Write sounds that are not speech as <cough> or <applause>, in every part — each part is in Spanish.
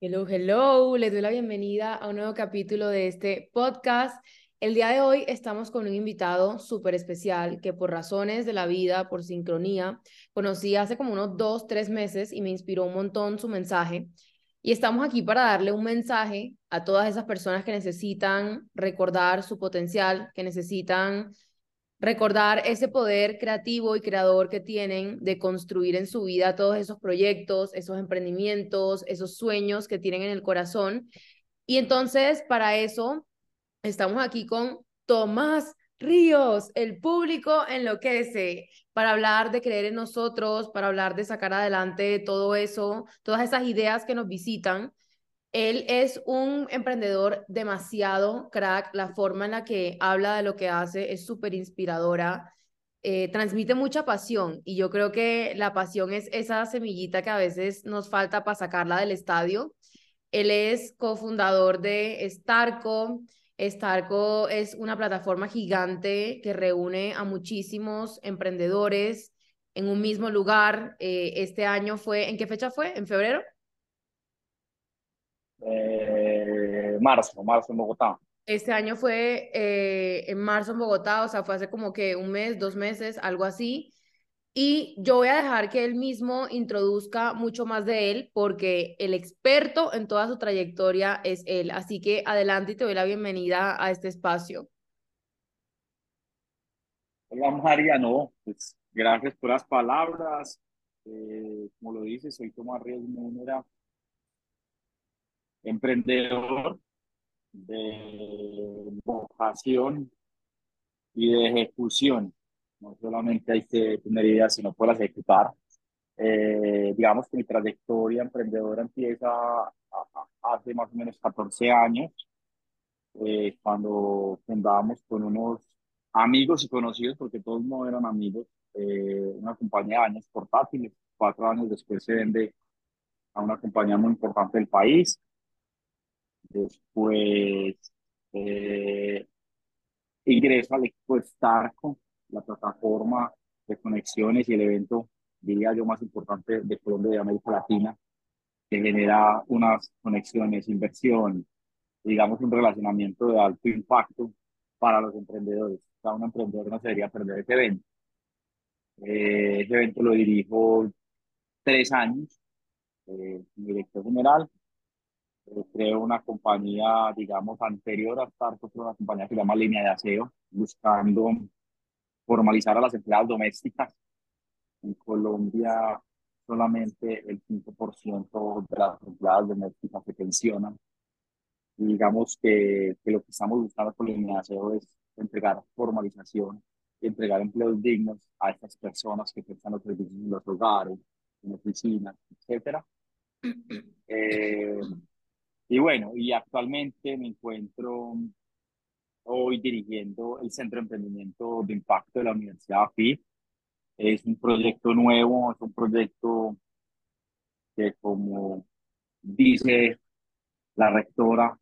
Hello, hello, les doy la bienvenida a un nuevo capítulo de este podcast. El día de hoy estamos con un invitado súper especial que por razones de la vida, por sincronía, conocí hace como unos dos, tres meses y me inspiró un montón su mensaje. Y estamos aquí para darle un mensaje a todas esas personas que necesitan recordar su potencial, que necesitan recordar ese poder creativo y creador que tienen de construir en su vida todos esos proyectos, esos emprendimientos, esos sueños que tienen en el corazón. Y entonces, para eso, estamos aquí con Tomás Ríos, el público enloquece, para hablar de creer en nosotros, para hablar de sacar adelante todo eso, todas esas ideas que nos visitan. Él es un emprendedor demasiado crack, la forma en la que habla de lo que hace es súper inspiradora, eh, transmite mucha pasión y yo creo que la pasión es esa semillita que a veces nos falta para sacarla del estadio. Él es cofundador de Starco. Starco es una plataforma gigante que reúne a muchísimos emprendedores en un mismo lugar. Eh, este año fue, ¿en qué fecha fue? ¿En febrero? Eh, marzo, marzo en Bogotá. Este año fue eh, en marzo en Bogotá, o sea, fue hace como que un mes, dos meses, algo así. Y yo voy a dejar que él mismo introduzca mucho más de él, porque el experto en toda su trayectoria es él. Así que adelante y te doy la bienvenida a este espacio. Hola María, no, pues gracias por las palabras. Eh, como lo dices, soy Tomás Ríos Múnera, emprendedor de vocación y de ejecución. No solamente hay que tener ideas, sino poderlas ejecutar. Eh, digamos que mi trayectoria emprendedora empieza hace más o menos 14 años, eh, cuando fundábamos con unos amigos y conocidos, porque todos no eran amigos, eh, una compañía de años portátiles. Cuatro años después se vende a una compañía muy importante del país. Después eh, ingreso al equipo Starco, la plataforma de conexiones y el evento, diría yo, más importante de Colombia y de América Latina, que genera unas conexiones, inversión, digamos, un relacionamiento de alto impacto para los emprendedores. Cada un emprendedor no se debería perder ese evento. Eh, ese evento lo dirijo tres años, eh, director general, creo una compañía, digamos, anterior a Startup, una compañía que se llama Línea de Aseo, buscando formalizar a las empleadas domésticas. En Colombia, solamente el 5% de las empleadas domésticas se pensionan. Y digamos que, que, lo que estamos buscando con Línea de Aseo es entregar formalización entregar empleos dignos a estas personas que prestan los servicios en los hogares, en oficinas, etcétera. <clears throat> Eh, y bueno, y actualmente me encuentro hoy dirigiendo el Centro de Emprendimiento de Impacto de la Universidad AFI. Es un proyecto nuevo, es un proyecto que como dice la rectora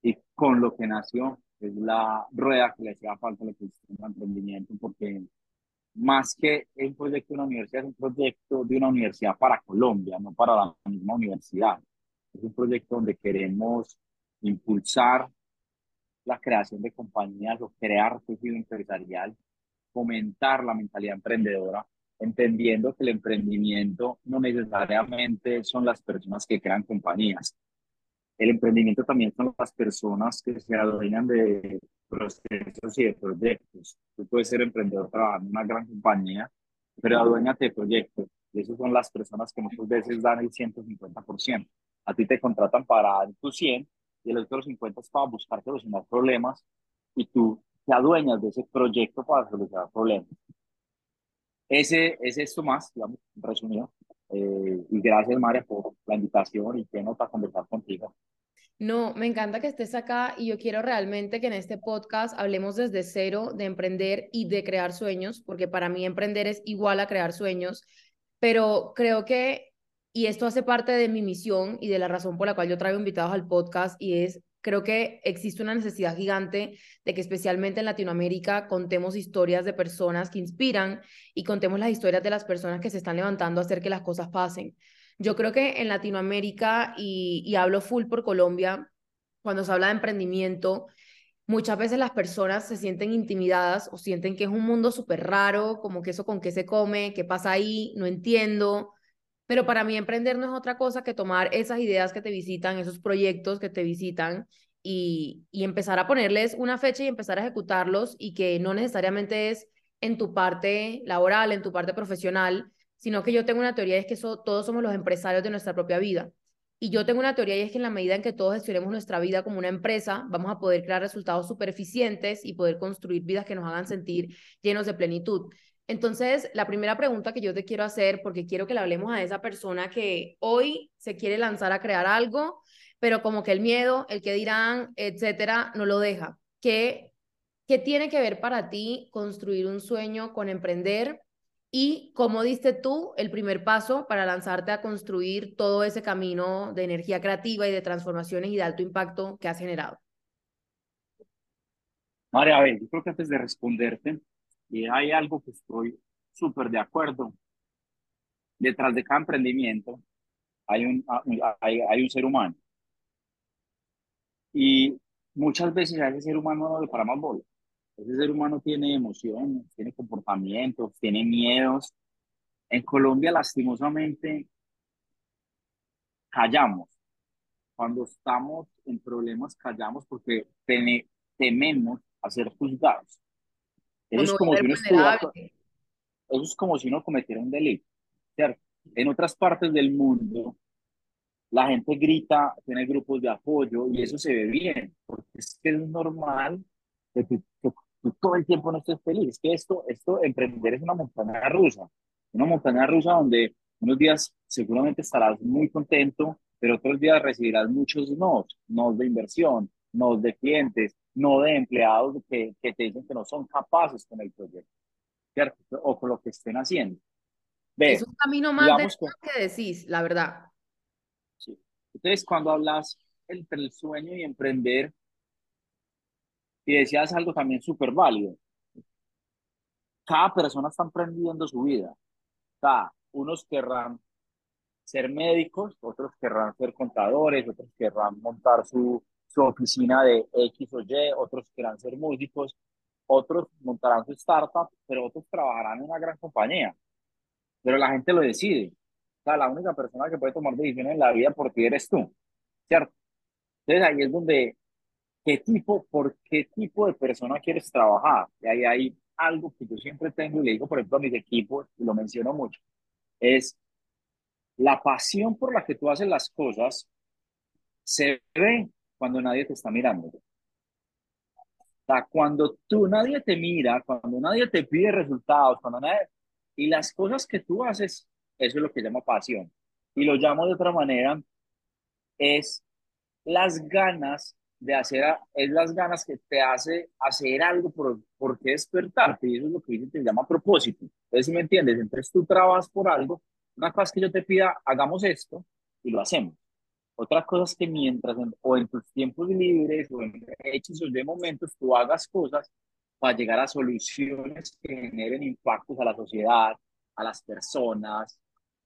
y con lo que nació, es la rueda que le hacía falta al ecosistema de emprendimiento, porque más que un proyecto de una universidad, es un proyecto de una universidad para Colombia, no para la misma universidad. Es un proyecto donde queremos impulsar la creación de compañías o crear tejido empresarial, fomentar la mentalidad emprendedora, entendiendo que el emprendimiento no necesariamente son las personas que crean compañías. El emprendimiento también son las personas que se adueñan de procesos y de proyectos. Tú puedes ser emprendedor trabajando en una gran compañía, pero adueñate de proyectos. Y esas son las personas que muchas veces dan el 150% a ti te contratan para tu 100 y el otro 50 es para buscar solucionar problemas y tú te adueñas de ese proyecto para solucionar problemas. Ese, es esto más, digamos, resumido. Eh, y gracias, María, por la invitación y qué nota conversar contigo. No, me encanta que estés acá y yo quiero realmente que en este podcast hablemos desde cero de emprender y de crear sueños, porque para mí emprender es igual a crear sueños, pero creo que y esto hace parte de mi misión y de la razón por la cual yo traigo invitados al podcast y es, creo que existe una necesidad gigante de que especialmente en Latinoamérica contemos historias de personas que inspiran y contemos las historias de las personas que se están levantando a hacer que las cosas pasen. Yo creo que en Latinoamérica, y, y hablo full por Colombia, cuando se habla de emprendimiento, muchas veces las personas se sienten intimidadas o sienten que es un mundo súper raro, como que eso con qué se come, qué pasa ahí, no entiendo. Pero para mí emprender no es otra cosa que tomar esas ideas que te visitan, esos proyectos que te visitan y, y empezar a ponerles una fecha y empezar a ejecutarlos y que no necesariamente es en tu parte laboral, en tu parte profesional, sino que yo tengo una teoría, es que todos somos los empresarios de nuestra propia vida. Y yo tengo una teoría y es que en la medida en que todos gestionemos nuestra vida como una empresa, vamos a poder crear resultados súper eficientes y poder construir vidas que nos hagan sentir llenos de plenitud. Entonces, la primera pregunta que yo te quiero hacer, porque quiero que le hablemos a esa persona que hoy se quiere lanzar a crear algo, pero como que el miedo, el que dirán, etcétera, no lo deja. ¿Qué, qué tiene que ver para ti construir un sueño con emprender? ¿Y cómo diste tú el primer paso para lanzarte a construir todo ese camino de energía creativa y de transformaciones y de alto impacto que has generado? María, a ver, yo creo que antes de responderte, y hay algo que estoy súper de acuerdo. Detrás de cada emprendimiento hay un, hay, hay un ser humano. Y muchas veces a ese ser humano no le paramos bola. Ese ser humano tiene emociones, tiene comportamientos, tiene miedos. En Colombia, lastimosamente, callamos. Cuando estamos en problemas, callamos porque tememos a ser juzgados. Eso es, como si uno eso es como si uno cometiera un delito, ¿cierto? En otras partes del mundo, la gente grita, tiene grupos de apoyo y eso se ve bien, porque es que es normal que todo el tiempo no estés feliz. Es que esto, esto, emprender es una montaña rusa, una montaña rusa donde unos días seguramente estarás muy contento, pero otros días recibirás muchos no, no de inversión, no de clientes, no de empleados que, que te dicen que no son capaces con el proyecto, ¿cierto? O con lo que estén haciendo. es un camino más de que decís, la verdad. Sí. Entonces, cuando hablas entre el sueño y emprender, y decías algo también súper válido. Cada persona está emprendiendo su vida. Cada, unos querrán ser médicos, otros querrán ser contadores, otros querrán montar su, su oficina de X o Y, otros querrán ser músicos, otros montarán su startup, pero otros trabajarán en una gran compañía. Pero la gente lo decide. O sea, la única persona que puede tomar decisiones en la vida por ti eres tú, ¿cierto? Entonces ahí es donde qué tipo, por qué tipo de persona quieres trabajar. Y ahí hay algo que yo siempre tengo y le digo, por ejemplo, a mis equipos, y lo menciono mucho, es la pasión por la que tú haces las cosas se ve cuando nadie te está mirando. O sea, cuando tú, nadie te mira, cuando nadie te pide resultados, cuando nadie... Y las cosas que tú haces, eso es lo que llamo pasión. Y lo llamo de otra manera, es las ganas de hacer, es las ganas que te hace hacer algo por, por qué despertarte, y eso es lo que dice, te llama propósito. Entonces, si me entiendes, entonces tú trabajas por algo, una cosa que yo te pida, hagamos esto, y lo hacemos. Otra cosa es que mientras, o en tus tiempos libres, o en hechos de momentos, tú hagas cosas para llegar a soluciones que generen impactos a la sociedad, a las personas,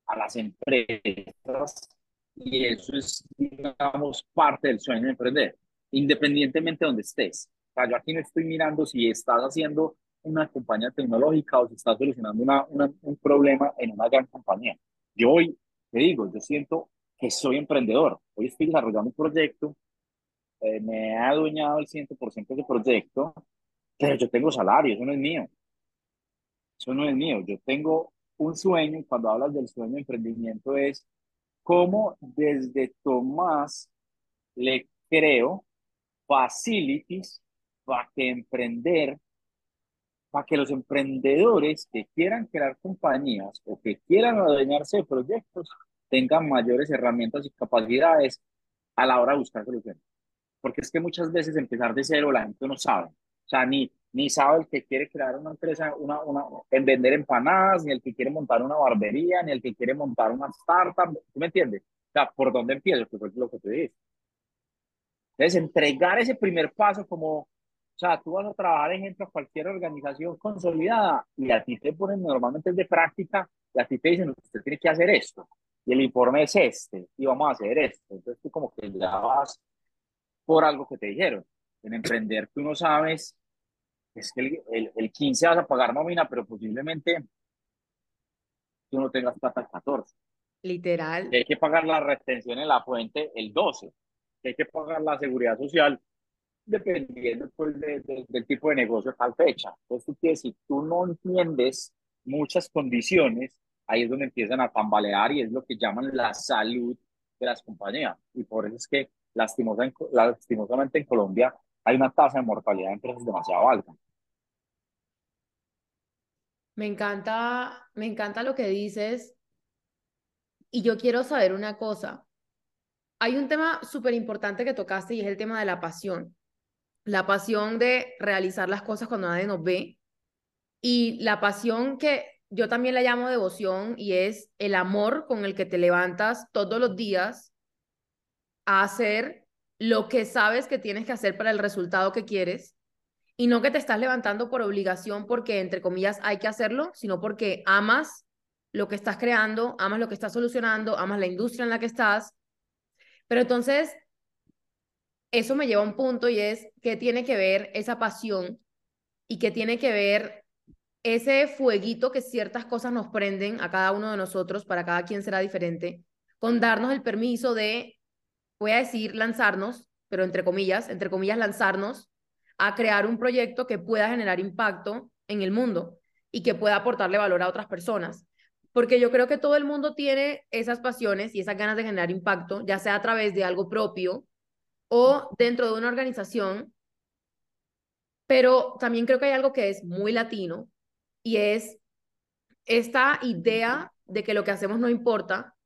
a las empresas, y eso es, digamos, parte del sueño de emprender independientemente de donde estés. O sea, yo aquí no estoy mirando si estás haciendo una compañía tecnológica o si estás solucionando una, un problema en una gran compañía. Yo hoy te digo, yo siento que soy emprendedor. Hoy estoy desarrollando un proyecto, eh, me he adueñado el 100% de ese proyecto, pero yo tengo salario, eso no es mío. Eso no es mío. Yo tengo un sueño y cuando hablas del sueño de emprendimiento es cómo desde Tomás le creo facilities para que emprender, para que los emprendedores que quieran crear compañías o que quieran adueñarse de proyectos tengan mayores herramientas y capacidades a la hora de buscar soluciones. Porque es que muchas veces empezar de cero la gente no sabe. O sea, ni, ni sabe el que quiere crear una empresa una, una, en vender empanadas, ni el que quiere montar una barbería, ni el que quiere montar una startup. ¿Tú me entiendes? O sea, ¿por dónde empiezo? Que fue lo que te dije. Entonces, entregar ese primer paso como, o sea, tú vas a trabajar, ejemplo, cualquier organización consolidada y a ti te ponen normalmente de práctica y a ti te dicen, usted tiene que hacer esto. Y el informe es este, y vamos a hacer esto. Entonces tú como que ya vas por algo que te dijeron. En emprender tú no sabes, es que el, el, el 15 vas a pagar nómina, pero posiblemente tú no tengas plata el 14. Literal. Que hay que pagar la retención en la fuente el 12. Que hay que pagar la seguridad social dependiendo pues, de, de, del tipo de negocio a tal fecha. Entonces, si tú no entiendes muchas condiciones, ahí es donde empiezan a tambalear y es lo que llaman la salud de las compañías. Y por eso es que lastimosa, lastimosamente en Colombia hay una tasa de mortalidad de empresas demasiado alta. Me encanta, me encanta lo que dices y yo quiero saber una cosa. Hay un tema súper importante que tocaste y es el tema de la pasión. La pasión de realizar las cosas cuando nadie nos ve y la pasión que yo también la llamo devoción y es el amor con el que te levantas todos los días a hacer lo que sabes que tienes que hacer para el resultado que quieres y no que te estás levantando por obligación porque, entre comillas, hay que hacerlo, sino porque amas lo que estás creando, amas lo que estás solucionando, amas la industria en la que estás. Pero entonces, eso me lleva a un punto y es que tiene que ver esa pasión y que tiene que ver ese fueguito que ciertas cosas nos prenden a cada uno de nosotros, para cada quien será diferente, con darnos el permiso de, voy a decir, lanzarnos, pero entre comillas, entre comillas, lanzarnos a crear un proyecto que pueda generar impacto en el mundo y que pueda aportarle valor a otras personas. Porque yo creo que todo el mundo tiene esas pasiones y esas ganas de generar impacto, ya sea a través de algo propio o dentro de una organización. Pero también creo que hay algo que es muy latino y es esta idea de que lo que hacemos no importa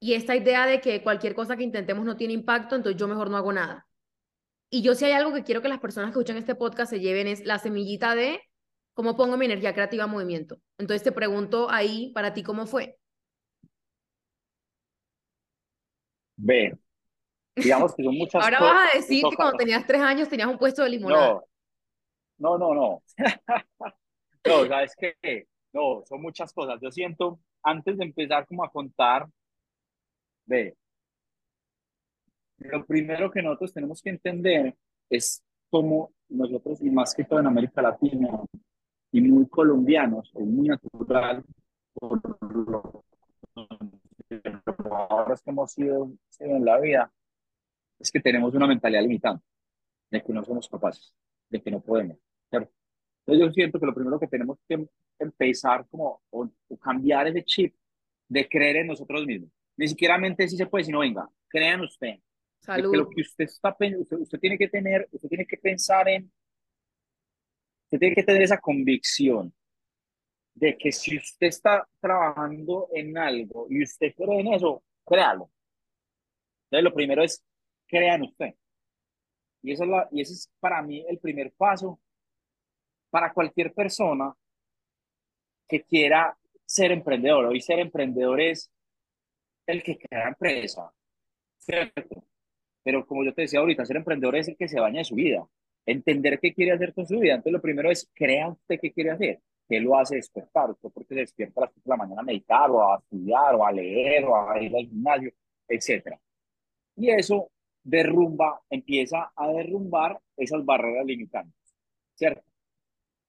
y esta idea de que cualquier cosa que intentemos no tiene impacto, entonces yo mejor no hago nada. Y yo si hay algo que quiero que las personas que escuchan este podcast se lleven es la semillita de cómo pongo mi energía creativa en movimiento. Entonces te pregunto ahí, para ti, ¿cómo fue? Ve, digamos que son muchas Ahora vas a decir que cuando tenías tres años tenías un puesto de limonada. No, no, no, no. <laughs> no, ¿sabes qué? No, son muchas cosas. Yo siento, antes de empezar como a contar, ve, lo primero que nosotros tenemos que entender es cómo nosotros, y más que todo en América Latina, y muy colombianos, es muy natural, por lo que hemos sido, en la vida, es que tenemos una mentalidad limitante, de que no somos capaces, de que no podemos. Entonces yo siento que lo primero que tenemos que empezar como o, cambiar ese chip de creer en nosotros mismos. Ni siquiera mente si se puede, sino venga, crean usted, Salud. lo que usted está usted, usted tiene que tener, usted tiene que pensar en, usted tiene que tener esa convicción de que si usted está trabajando en algo y usted cree en eso, créalo. Entonces lo primero es crea en usted. Y eso es, la, y ese es para mí el primer paso para cualquier persona que quiera ser emprendedor. Hoy ser emprendedor es el que crea empresa, ¿cierto? Pero como yo te decía ahorita, ser emprendedor es el que se baña de su vida, entender qué quiere hacer con su vida. Entonces, lo primero es, crea usted qué quiere hacer. ¿Qué lo hace despertar? Usted porque se despierta a las 5 de la mañana a meditar, o a estudiar, o a leer, o a ir al gimnasio, etc. Y eso derrumba, empieza a derrumbar esas barreras limitantes, ¿cierto?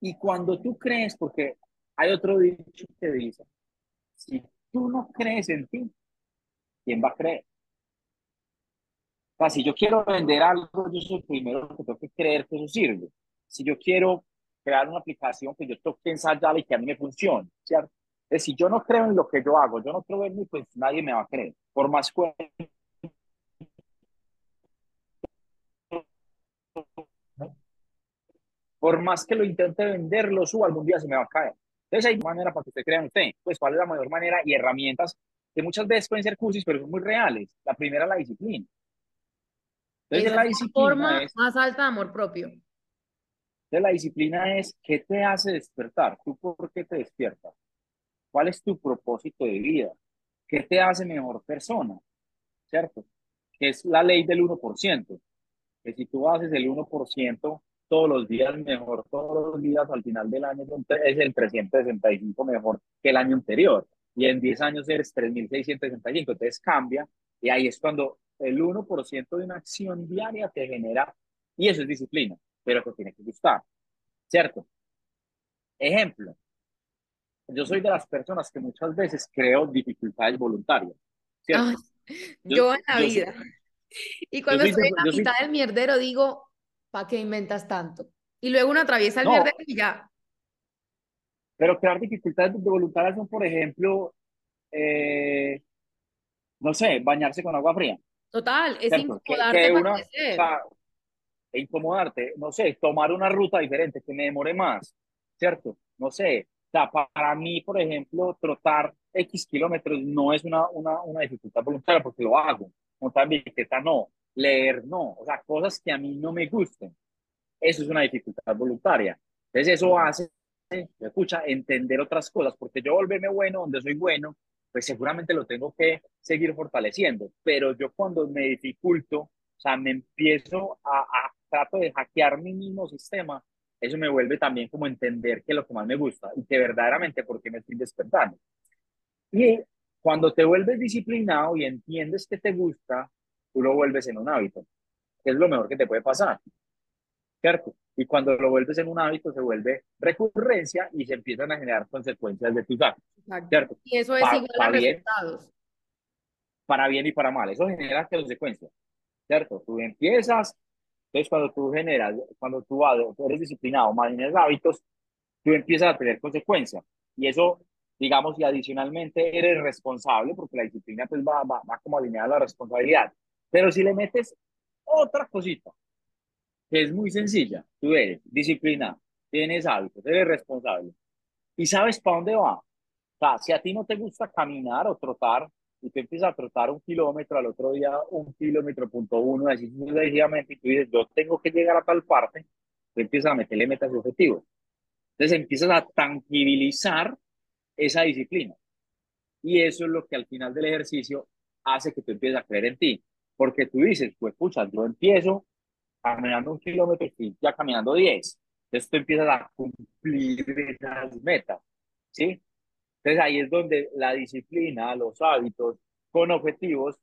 Y cuando tú crees, porque hay otro dicho que dice, si tú no crees en ti, ¿quién va a creer? si yo quiero vender algo, yo soy el primero que tengo que creer que eso sirve. Si yo quiero crear una aplicación que yo tengo que ensayar y que a mí me funcione, ¿cierto? Es si yo no creo en lo que yo hago, yo no creo en mí, pues nadie me va a creer. Por más por más que lo intente vender, lo suba, algún día se me va a caer. Entonces hay manera para que usted crea usted. Pues cuál es la mayor manera y herramientas que muchas veces pueden ser cursis, pero son muy reales. La primera, la disciplina. Entonces, la disciplina forma más alta de amor propio. Entonces, la disciplina es qué te hace despertar, tú por qué te despiertas, cuál es tu propósito de vida, qué te hace mejor persona, ¿cierto? Que es la ley del 1%, que si tú haces el 1% todos los días mejor, todos los días al final del año es el 365 mejor que el año anterior. y en 10 años eres 3.665, entonces cambia y ahí es cuando el 1% de una acción diaria te genera, y eso es disciplina, pero te tiene que gustar, ¿cierto? Ejemplo, yo soy de las personas que muchas veces creo dificultades voluntarias, ¿cierto? yo, en la vida. y cuando estoy en la mitad del mierdero digo, ¿para qué inventas tanto? Y luego uno atraviesa el mierdero y ya. Pero crear dificultades voluntarias son, por ejemplo, eh, no sé, bañarse con agua fría. Total, es incomodarte una, incomodarte, no sé, tomar una ruta diferente que me demore más, ¿cierto? No sé, o sea, para mí, por ejemplo, trotar X kilómetros no es una, una, una dificultad voluntaria porque lo hago. Montar bicicleta no, leer no, o sea, cosas que a mí no me gusten. Eso es una dificultad voluntaria. Entonces eso hace, escucha, entender otras cosas, porque yo volverme bueno donde soy bueno, pues seguramente lo tengo que seguir fortaleciendo. Pero yo cuando me dificulto, o sea, me empiezo a, a trato de hackear mi mismo sistema, eso me vuelve también como entender que lo que más me gusta y que verdaderamente por qué me estoy despertando. Y cuando te vuelves disciplinado y entiendes que te gusta, tú lo vuelves en un hábito, es lo mejor que te puede pasar. ¿Cierto? Y cuando lo vuelves en un hábito, se vuelve recurrencia y se empiezan a generar consecuencias de tus actos. ¿Cierto? Y eso es igual a resultados. Para bien y para mal. Eso genera consecuencias. ¿Cierto? Tú empiezas, entonces cuando tú generas, cuando tú eres disciplinado, mantienes hábitos, tú empiezas a tener consecuencias. Y eso, digamos, y adicionalmente eres responsable, porque la disciplina pues va, va, va como alineada a la responsabilidad. Pero si le metes otra cosita, que es muy sencilla. Tú eres disciplinado, tienes hábitos, eres responsable y sabes para dónde va. O sea, si a ti no te gusta caminar o trotar y tú empiezas a trotar un kilómetro, al otro día un kilómetro punto uno, así sucesivamente, y tú dices, yo tengo que llegar a tal parte, tú empiezas a meterle metas y objetivos. Entonces empiezas a tangibilizar esa disciplina. Y eso es lo que al final del ejercicio hace que tú empieces a creer en ti. Porque tú dices, pues pucha, yo empiezo caminando un kilómetro y ya caminando 10. Entonces tú empiezas a cumplir esas metas, ¿sí? Entonces ahí es donde la disciplina, los hábitos con objetivos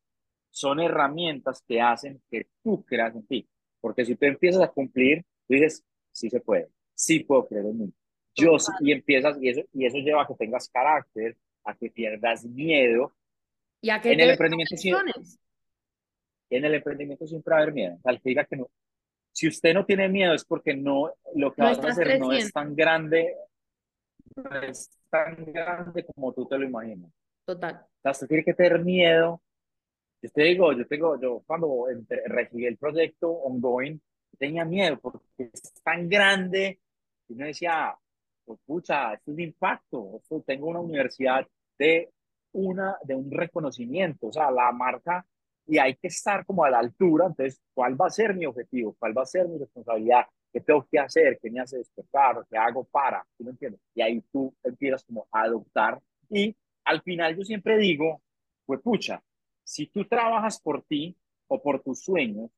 son herramientas que hacen que tú creas en ti. Porque si tú empiezas a cumplir, tú dices, sí se puede, sí puedo creer en mí. Yo sí, y empiezas, y eso, y eso lleva a que tengas carácter, a que pierdas miedo. Y a que en el emprendimiento en el emprendimiento siempre va a haber miedo. Al que diga que no, si usted no tiene miedo es porque no, lo que vas a hacer no es tan grande, no es tan grande como tú te lo imaginas. Total. O sea, usted tiene que tener miedo. Yo te digo, yo tengo, yo cuando recibí el proyecto ongoing, tenía miedo porque es tan grande. Y me decía, pues pucha, es un impacto. tengo una universidad de, una, de un reconocimiento. O sea, la marca y hay que estar como a la altura. Entonces, ¿cuál va a ser mi objetivo? ¿Cuál va a ser mi responsabilidad? ¿Qué tengo que hacer? ¿Qué me hace despertar? ¿Qué hago para? ¿Sí me entiendes? Y ahí tú empiezas como a adoptar. Y al final yo siempre digo, pues pucha, si tú trabajas por ti o por tus sueños,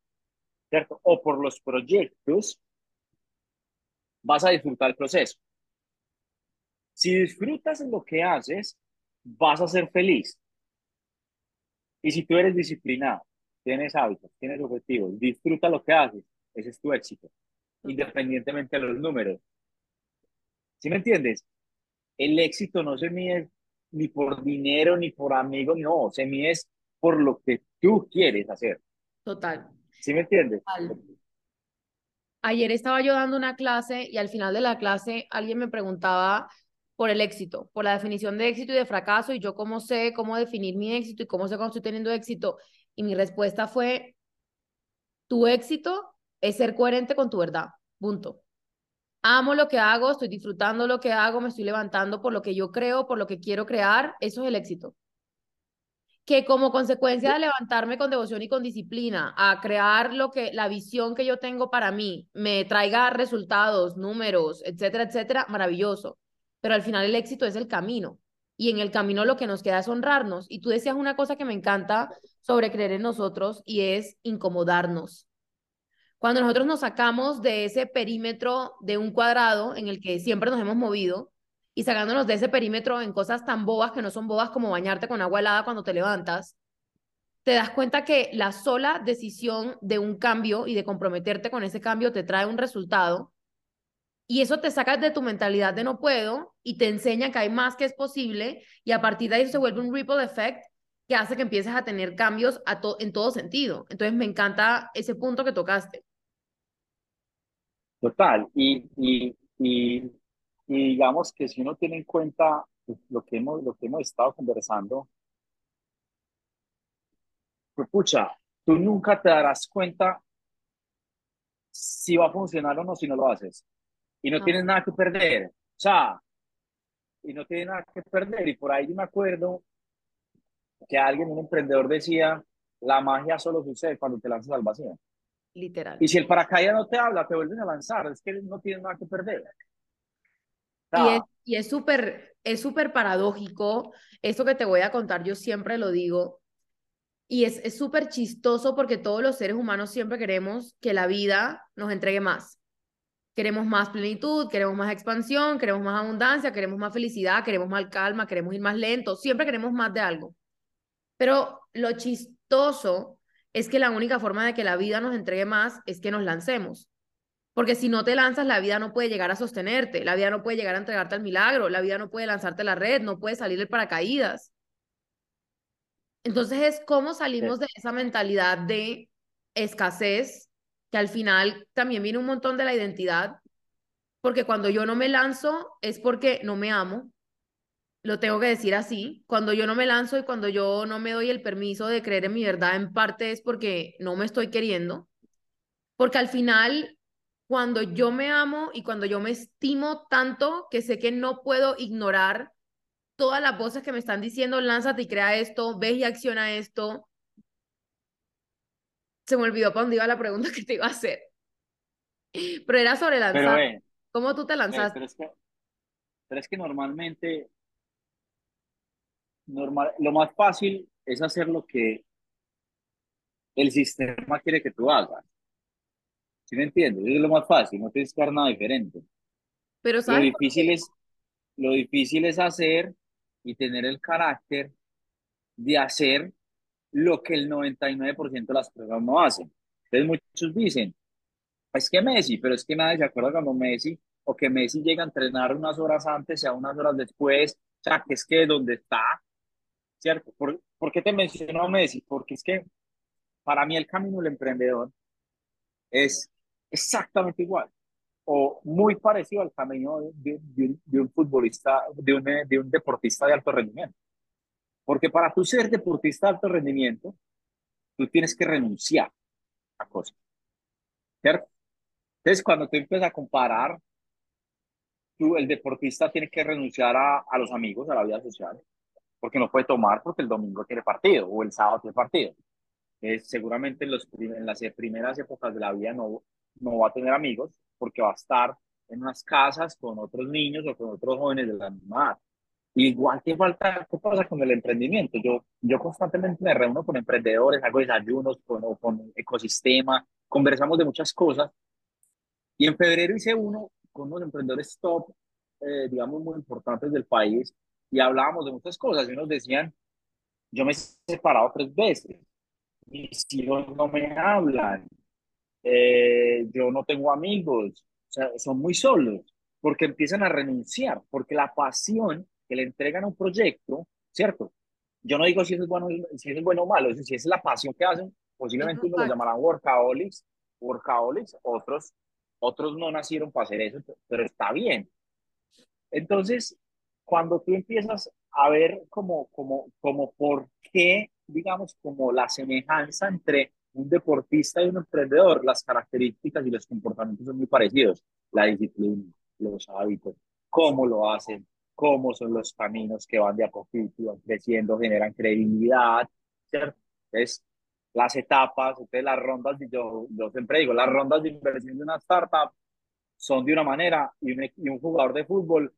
¿cierto? O por los proyectos, vas a disfrutar el proceso. Si disfrutas en lo que haces, vas a ser feliz. Y si tú eres disciplinado, tienes hábitos, tienes objetivos, disfruta lo que haces, ese es tu éxito, independientemente de los números. ¿Sí me entiendes? El éxito no se mide ni por dinero, ni por amigos, no, se mide por lo que tú quieres hacer. Total. ¿Sí me entiendes? Ayer estaba yo dando una clase y al final de la clase alguien me preguntaba por el éxito, por la definición de éxito y de fracaso, y yo cómo sé cómo definir mi éxito y cómo sé cuando estoy teniendo éxito. Y mi respuesta fue, tu éxito es ser coherente con tu verdad, punto. Amo lo que hago, estoy disfrutando lo que hago, me estoy levantando por lo que yo creo, por lo que quiero crear, eso es el éxito. Que como consecuencia de levantarme con devoción y con disciplina a crear lo que la visión que yo tengo para mí me traiga resultados, números, etcétera, etcétera, maravilloso pero al final el éxito es el camino. Y en el camino lo que nos queda es honrarnos. Y tú decías una cosa que me encanta sobre creer en nosotros y es incomodarnos. Cuando nosotros nos sacamos de ese perímetro de un cuadrado en el que siempre nos hemos movido y sacándonos de ese perímetro en cosas tan bobas que no son bobas como bañarte con agua helada cuando te levantas, te das cuenta que la sola decisión de un cambio y de comprometerte con ese cambio te trae un resultado. Y eso te saca de tu mentalidad de no puedo y te enseña que hay más que es posible y a partir de ahí se vuelve un ripple effect que hace que empieces a tener cambios a en todo sentido. Entonces me encanta ese punto que tocaste. Total, y, y, y, digamos que si uno tiene en cuenta lo que hemos, lo que hemos estado conversando, pues pucha, tú nunca te darás cuenta si va a funcionar o no si no lo haces. Y no ah. tienes nada que perder. O sea, y no tienes nada que perder. Y por ahí me acuerdo que alguien, un emprendedor decía, la magia solo sucede cuando te lanzas al vacío. Literal. Y si el paracaídas no te habla, te vuelven a lanzar, es que no tienes nada que perder. y es súper, es súper paradójico, eso que te voy a contar, yo siempre lo digo, y es súper chistoso porque todos los seres humanos siempre queremos que la vida nos entregue más. Queremos más plenitud, queremos más expansión, queremos más abundancia, queremos más felicidad, queremos más calma, queremos ir más lento, siempre queremos más de algo. Pero lo chistoso es que la única forma de que la vida nos entregue más es que nos lancemos. Porque si no te lanzas, la vida no puede llegar a sostenerte, la vida no puede llegar a entregarte al milagro, la vida no puede lanzarte la red, no puede salir el paracaídas. Entonces es cómo salimos de esa mentalidad de escasez, que al final también viene un montón de la identidad, porque cuando yo no me lanzo es porque no me amo, lo tengo que decir así, cuando yo no me lanzo y cuando yo no me doy el permiso de creer en mi verdad, en parte es porque no me estoy queriendo, porque al final, cuando yo me amo y cuando yo me estimo tanto que sé que no puedo ignorar todas las voces que me están diciendo, lánzate y crea esto, ves y acciona esto. Se me olvidó para dónde iba la pregunta <laughs> que te iba a hacer. Pero era sobre lanzar. ¿Cómo tú te lanzaste? Pero es, que, pero es que normalmente normal, lo más fácil es hacer lo que el sistema quiere que tú hagas. ¿Sí me entiendes? Es lo más fácil, no tienes que hacer nada diferente. Pero lo difícil es lo difícil es hacer y tener el carácter de hacer lo que el 99% de las personas no hacen. Entonces muchos dicen, es que Messi, pero es que nadie se acuerda cuando Messi o que Messi llega a entrenar unas horas antes, sea unas horas después, o sea, que es que donde está ¿cierto? ¿Por, ¿Por, qué te menciono a Messi? Porque es que para mí el camino del emprendedor es exactamente igual o muy parecido al camino de, de, un futbolista, de un, de un deportista de alto rendimiento. Porque para tú ser deportista de alto rendimiento, tú tienes que renunciar a cosas. ¿Cierto? Entonces, cuando tú empiezas a comparar, tú, el deportista tiene que renunciar a, a los amigos, a la vida social, porque no puede tomar porque el domingo tiene partido o el sábado tiene partido. Eh, seguramente en, los, en las primeras épocas de la vida no, no va a tener amigos porque va a estar en unas casas con otros niños o con otros jóvenes de la misma edad. Igual que falta, ¿qué pasa con el emprendimiento? Yo, yo constantemente me reúno con emprendedores, hago desayunos con, con ecosistema, conversamos de muchas cosas. Y en febrero hice uno con unos emprendedores top, eh, digamos, muy importantes del país, y hablábamos de muchas cosas y nos decían, yo me he separado tres veces, mis hijos no me hablan, eh, yo no tengo amigos, o sea, son muy solos, porque empiezan a renunciar, porque la pasión que le entregan a un proyecto, ¿cierto? Yo no digo si eso es bueno, si es bueno o malo, si es la pasión que hacen, posiblemente uno lo llamarán workaholics, workaholics, otros, otros no nacieron para hacer eso, pero está bien. Entonces, cuando tú empiezas a ver como, como, como por qué, digamos, como la semejanza entre un deportista y un emprendedor, las características y los comportamientos son muy parecidos. La disciplina, los hábitos, cómo lo hacen, cómo son los caminos que van de a poquito, van creciendo, generan credibilidad, ¿cierto? Entonces, las etapas, entonces las rondas, yo, yo siempre digo, las rondas de inversión de una startup son de una manera y un, y un jugador de fútbol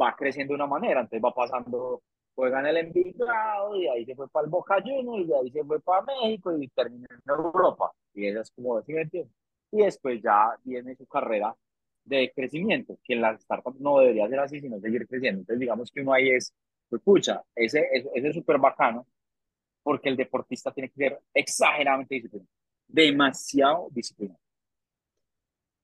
va creciendo de una manera, entonces va pasando, juega en el Envigado y ahí se fue para el Boca Juniors y ahí se fue para México y termina en Europa. Y eso es como decir, Y después ya viene su carrera de crecimiento, que las startups no debería ser así, sino seguir creciendo. Entonces, digamos que uno ahí es, pues, pucha, ese, ese, ese es súper bacano, porque el deportista tiene que ser exageradamente disciplinado, demasiado disciplinado.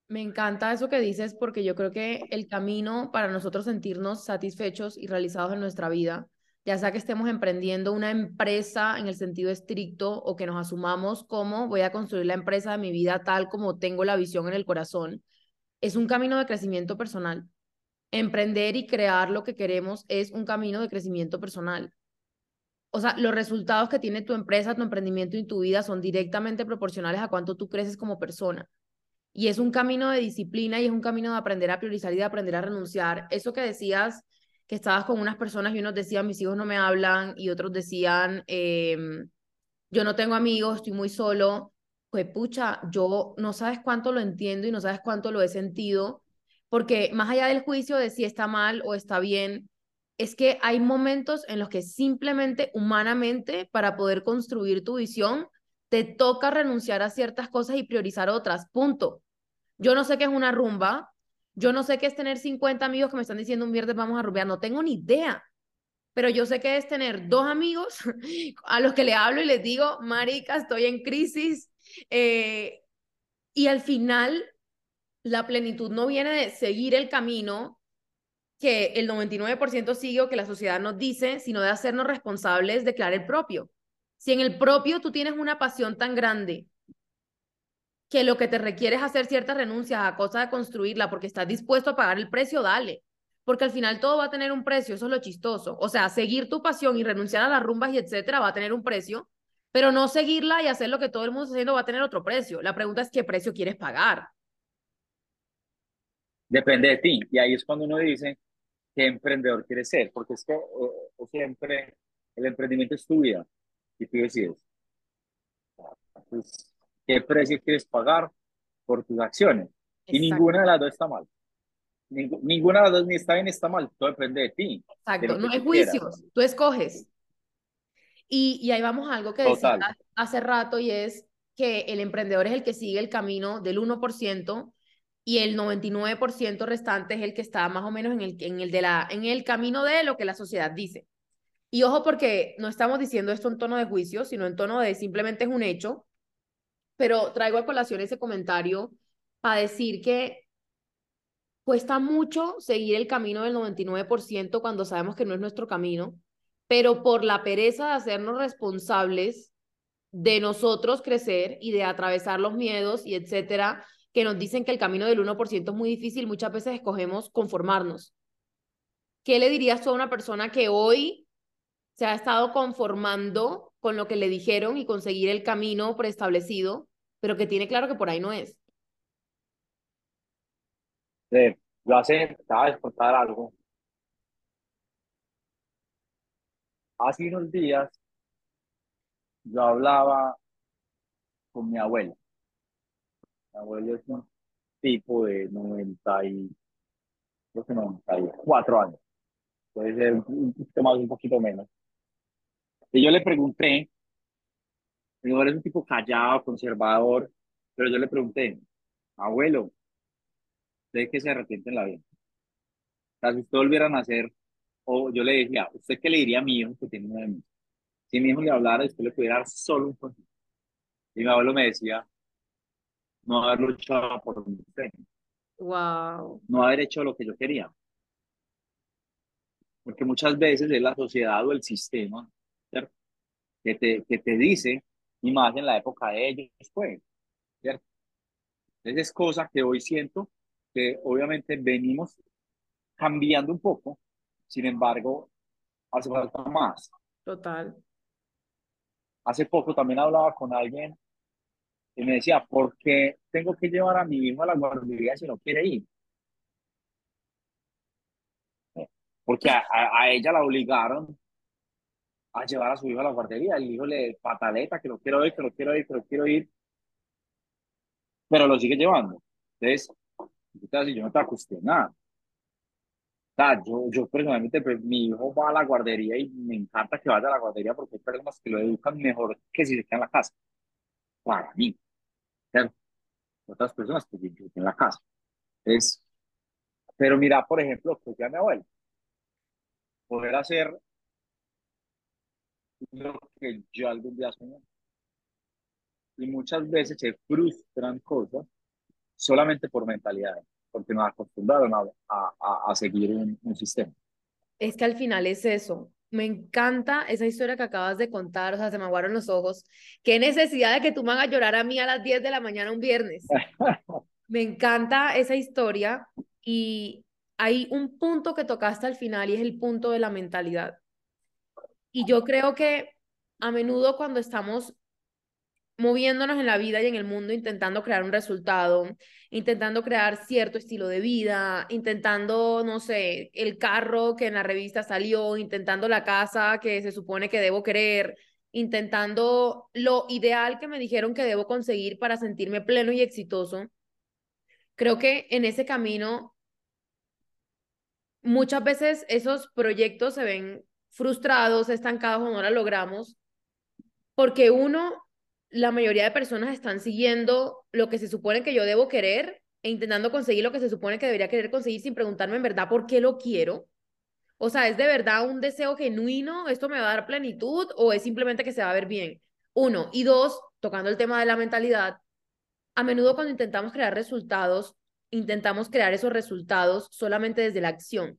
Me encanta eso que dices porque yo creo que el camino para nosotros sentirnos satisfechos y realizados en nuestra vida, ya sea que estemos emprendiendo una empresa en el sentido estricto o que nos asumamos como voy a construir la empresa de mi vida tal como tengo la visión en el corazón, es un camino de crecimiento personal. Emprender y crear lo que queremos es un camino de crecimiento personal. O sea, los resultados que tiene tu empresa, tu emprendimiento y tu vida son directamente proporcionales a cuánto tú creces como persona. Y es un camino de disciplina y es un camino de aprender a priorizar y de aprender a renunciar. Eso que decías, que estabas con unas personas y unos decían, mis hijos no me hablan, y otros decían, em, yo no tengo amigos, estoy muy solo. Pucha, yo no sabes cuánto lo entiendo y no sabes cuánto lo he sentido, porque más allá del juicio de si está mal o está bien, es que hay momentos en los que simplemente humanamente para poder construir tu visión, te toca renunciar a ciertas cosas y priorizar otras, punto. Yo no sé qué es una rumba, yo no sé qué es tener 50 amigos que me están diciendo un viernes vamos a rumbear, no tengo ni idea. Pero yo sé que es tener dos amigos <laughs> a los que le hablo y les digo, marica, estoy en crisis. Eh, y al final, la plenitud no viene de seguir el camino que el 99% sigue o que la sociedad nos dice, sino de hacernos responsables de crear el propio. Si en el propio tú tienes una pasión tan grande que lo que te requiere es hacer ciertas renuncias a cosa de construirla porque estás dispuesto a pagar el precio, dale. Porque al final todo va a tener un precio, eso es lo chistoso. O sea, seguir tu pasión y renunciar a las rumbas y etcétera va a tener un precio, pero no seguirla y hacer lo que todo el mundo está haciendo va a tener otro precio. La pregunta es qué precio quieres pagar. Depende de ti. Y ahí es cuando uno dice qué emprendedor quieres ser, porque es que eh, siempre el emprendimiento es tu vida y tú decides. Pues, qué precio quieres pagar por tus acciones. Y ninguna de las dos está mal. ninguna de las dos ni está bien ni está mal. Todo depende de ti. Exacto. no hay juicios. Tú escoges. Y, y ahí vamos a algo que decía hace rato y es que el emprendedor es el que sigue el camino del 1% y el 99% restante es el que está más o menos en el, en el, de la, en el camino de lo que la sociedad dice. Y ojo porque no estamos diciendo esto en tono de juicio, sino en tono de simplemente es un hecho pero traigo a colación ese comentario para decir que cuesta mucho seguir el camino del 99% cuando sabemos que no es nuestro camino, pero por la pereza de hacernos responsables de nosotros crecer y de atravesar los miedos y etcétera, que nos dicen que el camino del 1% es muy difícil, muchas veces escogemos conformarnos. ¿Qué le dirías tú a una persona que hoy se ha estado conformando con lo que le dijeron y conseguir el camino preestablecido, pero que tiene claro que por ahí no es. Sí, yo hace, sabes contar algo. Hace unos días yo hablaba con mi abuela. Mi abuelo es un tipo de 90 y, creo que 94 años. Puede ser un poquito más, un poquito menos. Y yo le pregunté, mi abuelo es un tipo callado, conservador, pero yo le pregunté, abuelo, ¿usted qué se arrepiente en la vida? O sea, si usted volviera a nacer, o yo le decía, ¿usted qué le diría a mi hijo que tiene nueve meses? Si mi hijo le hablara, usted le pudiera dar solo un consejo. Y mi abuelo me decía, no haber luchado por mi sueño. Wow. No haber hecho lo que yo quería. Porque muchas veces es la sociedad o el sistema que te, que te dice, y más en la época de ellos, pues, ¿cierto? Entonces es cosa que hoy siento que obviamente venimos cambiando un poco, sin embargo, hace falta más. Total. Hace poco también hablaba con alguien y me decía, ¿por qué tengo que llevar a mi hijo a la guardería si no quiere ir? Porque a, a ella la obligaron a llevar a su hijo a la guardería. El hijo le pataleta, que lo quiero ir, que lo quiero ir, que lo quiero ir. Pero lo sigue llevando. Entonces, yo no te acostumbré nada. O sea, yo, yo personalmente, pues, mi hijo va a la guardería y me encanta que vaya a la guardería porque hay personas que lo educan mejor que si se queda en la casa. Para mí. Otras personas que viven en la casa. Entonces, Pero mira, por ejemplo, que ya mi abuelo, poder hacer lo que yo algún día soñé. Y muchas veces se frustran cosas solamente por mentalidad, porque nos acostumbraron a, a, a seguir un, un sistema. Es que al final es eso. Me encanta esa historia que acabas de contar, o sea, se me aguaron los ojos. Qué necesidad de que tú me hagas llorar a mí a las 10 de la mañana un viernes. <laughs> me encanta esa historia y hay un punto que tocaste al final y es el punto de la mentalidad. Y yo creo que a menudo cuando estamos moviéndonos en la vida y en el mundo intentando crear un resultado, intentando crear cierto estilo de vida, intentando, no sé, el carro que en la revista salió, intentando la casa que se supone que debo querer, intentando lo ideal que me dijeron que debo conseguir para sentirme pleno y exitoso. Creo que en ese camino muchas veces esos proyectos se ven frustrados, estancados o no la logramos, porque uno la mayoría de personas están siguiendo lo que se supone que yo debo querer e intentando conseguir lo que se supone que debería querer conseguir sin preguntarme en verdad por qué lo quiero. O sea, ¿es de verdad un deseo genuino? ¿Esto me va a dar plenitud o es simplemente que se va a ver bien? Uno. Y dos, tocando el tema de la mentalidad, a menudo cuando intentamos crear resultados, intentamos crear esos resultados solamente desde la acción.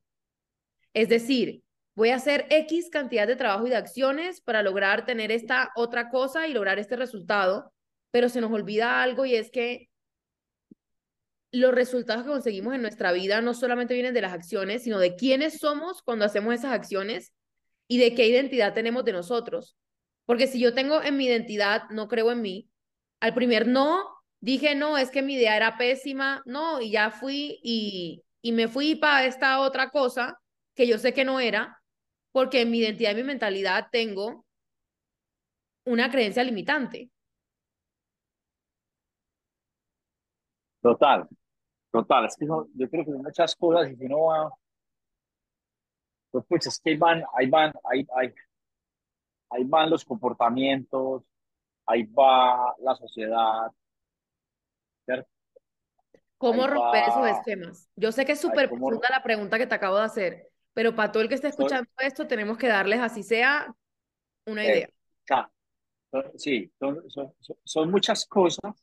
Es decir, voy a hacer X cantidad de trabajo y de acciones para lograr tener esta otra cosa y lograr este resultado, pero se nos olvida algo y es que los resultados que conseguimos en nuestra vida no solamente vienen de las acciones, sino de quiénes somos cuando hacemos esas acciones y de qué identidad tenemos de nosotros. Porque si yo tengo en mi identidad, no creo en mí, al primer no, dije, no, es que mi idea era pésima, no, y ya fui y, y me fui para esta otra cosa que yo sé que no era, porque en mi identidad y mi mentalidad tengo una creencia limitante. Total, total. Es que yo creo que hay muchas cosas y si no va, pues, pues es que ahí van, ahí van, ahí, ahí, ahí van los comportamientos, ahí va la sociedad, ¿cierto? ¿Cómo romper esos esquemas? Yo sé que es súper profunda la pregunta que te acabo de hacer, pero para todo el que esté escuchando esto, tenemos que darles, así sea, una eh, idea. sí, son, son, muchas cosas,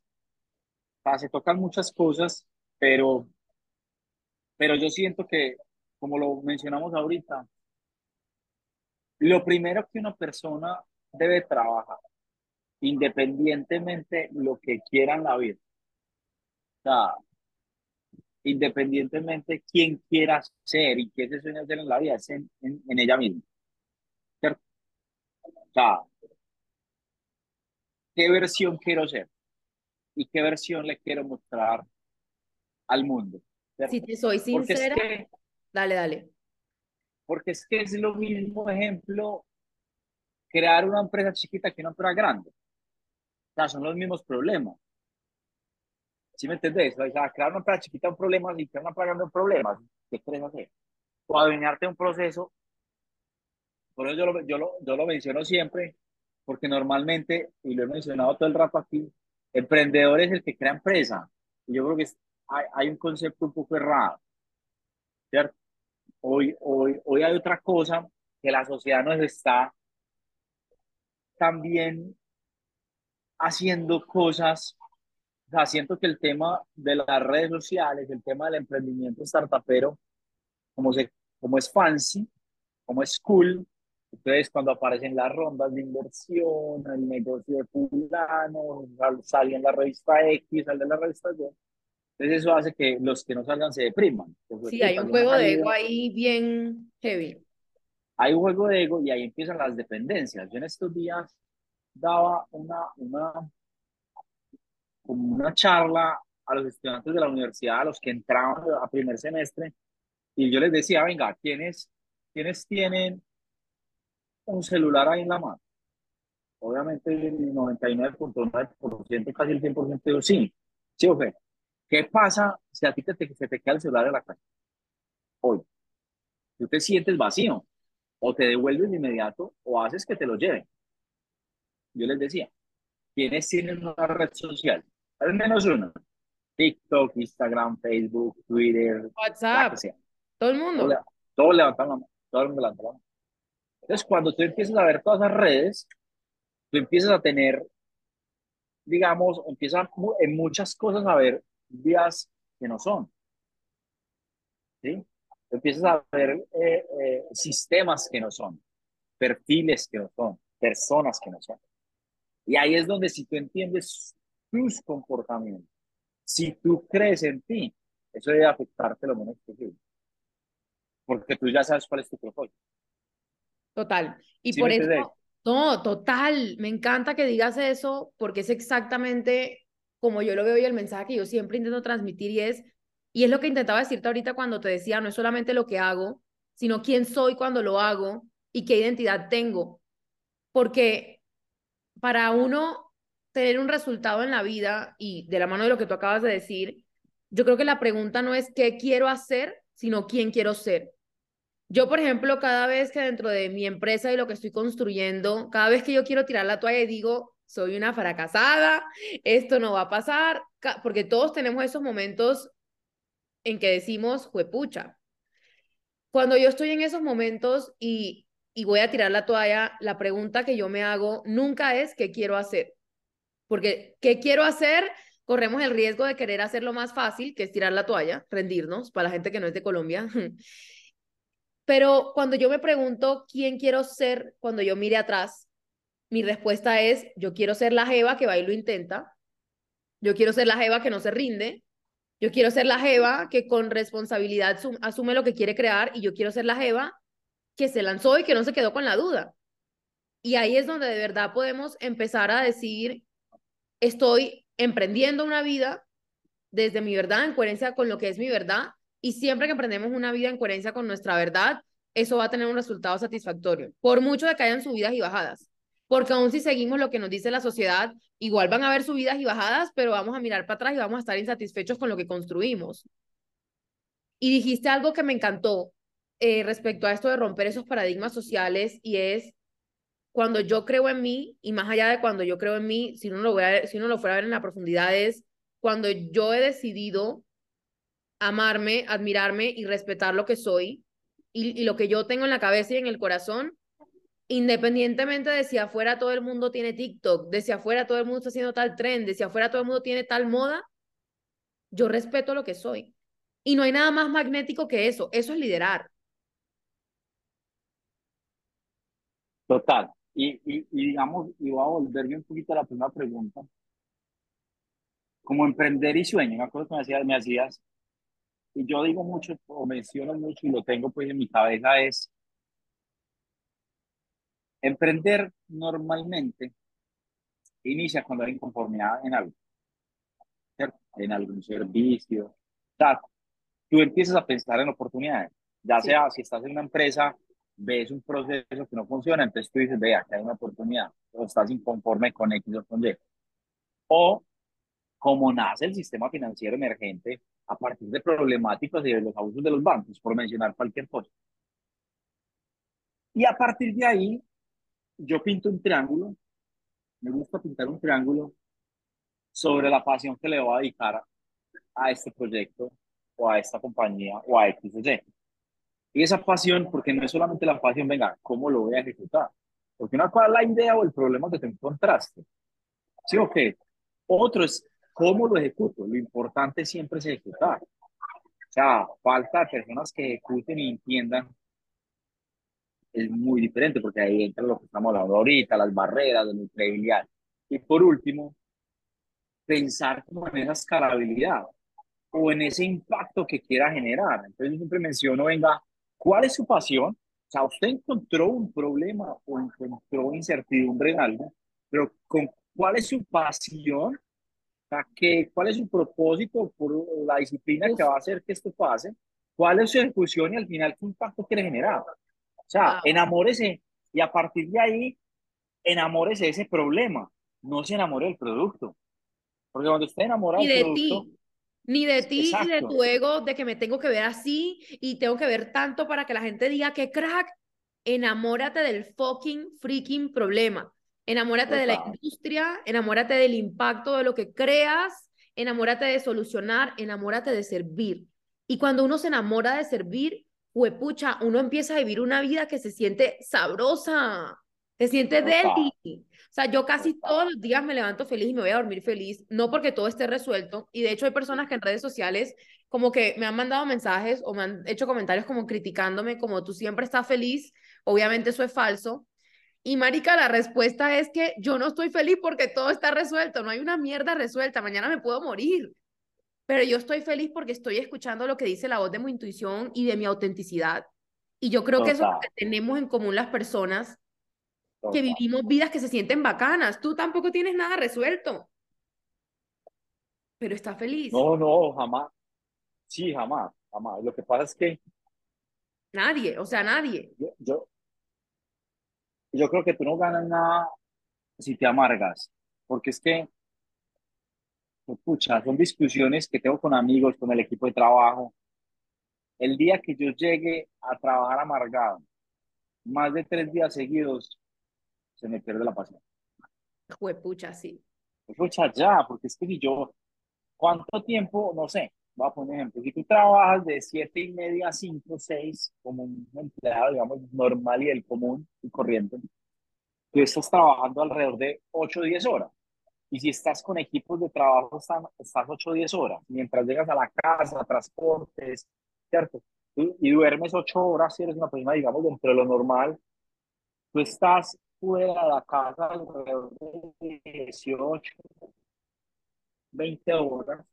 se tocan muchas cosas, pero, pero yo siento que, como lo mencionamos ahorita, lo primero que una persona debe trabajar, independientemente lo que quiera en la vida. O sea, independientemente quién quiera ser y qué se sueña hacer en la vida, es en, en, ella misma. ¿Cierto? O sea, ¿qué versión quiero ser? ¿Y qué versión le quiero mostrar al mundo? Si te soy sincera, dale, dale. Porque es que es lo mismo ejemplo crear una empresa chiquita que una empresa grande. O sea, son los mismos problemas. ¿Sí me entendés? O sea, crear una empresa chiquita un problema y crear una empresa grande un problema. ¿Qué quieres hacer? O adueñarte un proceso. Por eso yo lo, yo, lo, yo lo menciono siempre, porque normalmente, y lo he mencionado todo el rato aquí, emprendedor es el que crea empresa. Y yo creo que hay, hay, un concepto un poco errado. ¿Cierto? Hoy, hoy, hoy hay otra cosa que la sociedad nos está también haciendo cosas sea, siento que el tema de las redes sociales, el tema del emprendimiento startupero, como, se, como es fancy, como es cool, entonces cuando aparecen las rondas de inversión, el negocio de fulano, sale en la revista X, sale en la revista Y, entonces eso hace que los que no salgan se depriman. Sí, hay un juego de ego ahí bien heavy. Hay un juego de ego y ahí empiezan las dependencias. Yo en estos días daba una, una como una charla a los estudiantes de la universidad, a los que entraban a primer semestre, y yo les decía, venga, ¿quiénes, ¿quiénes tienen un celular ahí en la mano? Obviamente el 99.9%, casi el 100% digo sí. Sí, o ¿Qué pasa si a ti te, se te queda el celular en la casa? Hoy, tú te sientes vacío, o te devuelves de inmediato, o haces que te lo lleven. Yo les decía, ¿quiénes tienen una red social? Al menos uno. TikTok, Instagram, Facebook, Twitter, WhatsApp, todo el mundo. Todo, levantan la mano, todo el mundo levanta la mano. Entonces, cuando tú empiezas a ver todas esas redes, tú empiezas a tener, digamos, empiezas en muchas cosas a ver vías que no son. ¿Sí? Empiezas a ver eh, eh, sistemas que no son, perfiles que no son, personas que no son. Y ahí es donde si tú entiendes tus comportamientos, si tú crees en ti, eso debe afectarte lo menos posible. Porque tú ya sabes cuál es tu propósito. Total. Y por eso, no, total, me encanta que digas eso porque es exactamente como yo lo veo y el mensaje que yo siempre intento transmitir y es, y es lo que intentaba decirte ahorita cuando te decía, no es solamente lo que hago, sino quién soy cuando lo hago y qué identidad tengo. Porque para uno tener un resultado en la vida y de la mano de lo que tú acabas de decir, yo creo que la pregunta no es qué quiero hacer, sino quién quiero ser. Yo, por ejemplo, cada vez que dentro de mi empresa y lo que estoy construyendo, cada vez que yo quiero tirar la toalla y digo, soy una fracasada, esto no va a pasar, porque todos tenemos esos momentos en que decimos, juepucha. Cuando yo estoy en esos momentos y, y voy a tirar la toalla, la pregunta que yo me hago nunca es qué quiero hacer, porque qué quiero hacer, corremos el riesgo de querer hacerlo más fácil, que es tirar la toalla, rendirnos, para la gente que no es de Colombia. <laughs> Pero cuando yo me pregunto quién quiero ser cuando yo mire atrás, mi respuesta es, yo quiero ser la jeva que va y lo intenta, yo quiero ser la jeva que no se rinde, yo quiero ser la jeva que con responsabilidad asume lo que quiere crear y yo quiero ser la jeva que se lanzó y que no se quedó con la duda. Y ahí es donde de verdad podemos empezar a decir, estoy emprendiendo una vida desde mi verdad, en coherencia con lo que es mi verdad, y siempre que emprendemos una vida en coherencia con nuestra verdad, eso va a tener un resultado satisfactorio, por mucho que hayan subidas y bajadas. Porque aún si seguimos lo que nos dice la sociedad, igual van a haber subidas y bajadas, pero vamos a mirar para atrás y vamos a estar insatisfechos con lo que construimos. Y dijiste algo que me encantó eh, respecto a esto de romper esos paradigmas sociales y es cuando yo creo en mí y más allá de cuando yo creo en mí, si uno lo, voy si uno lo fuera a ver en la profundidad es cuando yo he decidido amarme, admirarme y respetar lo que soy y, lo que yo tengo en la cabeza y en el corazón, independientemente de si afuera todo el mundo tiene TikTok, de si afuera todo el mundo está haciendo tal trend, de si afuera todo el mundo tiene tal moda, yo respeto lo que soy. Y no hay nada más magnético que eso, eso es liderar. Total. Y, y, digamos, y voy a volverme un poquito a la primera pregunta. Como emprender y sueño, me acuerdo que me hacías, me hacías y yo digo mucho o menciono mucho y lo tengo pues en mi cabeza es emprender normalmente inicia cuando hay inconformidad en algo, en algún servicio, tú empiezas a pensar en oportunidades, ya sea si estás en una empresa, ves un proceso que no funciona, entonces tú dices, vea, que hay una oportunidad, o estás inconforme con X o con Y. O como nace el sistema financiero emergente, a partir de problemáticas y de los abusos de los bancos, por mencionar cualquier cosa. Y a partir de ahí, yo pinto un triángulo, me gusta pintar un triángulo sobre la pasión que le voy a dedicar a este proyecto o a esta compañía o a X Y esa pasión, porque no es solamente la pasión, venga, ¿cómo lo voy a ejecutar? Porque una cosa es la idea o el problema que te encontraste. ¿Sí o qué? Otro es ¿Cómo lo ejecuto? Lo importante siempre es ejecutar. O sea, falta personas que ejecuten y entiendan. Es muy diferente porque ahí entra lo que estamos hablando ahorita, las barreras de la credibilidad. Y por último, pensar como en esa escalabilidad o en ese impacto que quiera generar. Entonces yo siempre menciono, venga, ¿cuál es su pasión? O sea, usted encontró un problema o encontró incertidumbre en algo, pero con cuál es su pasión que, ¿Cuál es su propósito por la disciplina que va a hacer que esto pase? ¿Cuál es su ejecución y al final qué impacto quiere generar? O sea, enamórese y a partir de ahí, enamórese de ese problema, no se enamore del producto. Porque cuando usted enamora del producto... Ti. Ni de ti, ni de tu ego, de que me tengo que ver así y tengo que ver tanto para que la gente diga que crack. Enamórate del fucking freaking problema. Enamórate de la industria, enamórate del impacto de lo que creas enamórate de solucionar, enamórate de servir. Y cuando uno se enamora de servir, pucha, uno empieza a vivir una vida que se siente sabrosa, se siente deli. O sea, yo casi todos los días me levanto feliz y me voy a dormir feliz, no porque todo esté resuelto. Y de hecho hay personas que en redes sociales como que me han mandado mensajes o me han hecho comentarios como criticándome, como tú siempre estás feliz. Obviamente eso es falso. Y marica, la respuesta es que yo no estoy feliz porque todo está resuelto, no hay una mierda resuelta, mañana me puedo morir. Pero yo estoy feliz porque estoy escuchando lo que dice la voz de mi intuición y de mi autenticidad. Y yo creo que eso es lo que tenemos en común las personas que vivimos vidas que se sienten bacanas. Tú tampoco tienes nada resuelto. Pero estás feliz. No, no, jamás. Sí, jamás, jamás. Lo que pasa es que... Nadie, o sea, nadie. Yo, yo, yo creo que tú no ganas nada si te amargas. Porque es que escucha, son discusiones que tengo con amigos, con el equipo de trabajo. El día que yo llegue a trabajar amargado, más de tres días seguidos, se me pierde la pasión. pucha, sí. Pucha, ya, porque es que si yo, ¿cuánto tiempo? No sé, voy a poner ejemplo. Si tú trabajas de siete y media a cinco, seis, como un empleado, digamos, normal y del común y corriente, tú estás trabajando alrededor de ocho o diez horas. Y si estás con equipos de trabajo, estás 8 o 10 horas. Mientras llegas a la casa, transportes, ¿cierto? Y, duermes 8 horas si eres una persona, digamos, dentro de lo normal. Tú estás fuera de la casa alrededor de 18, 20 horas.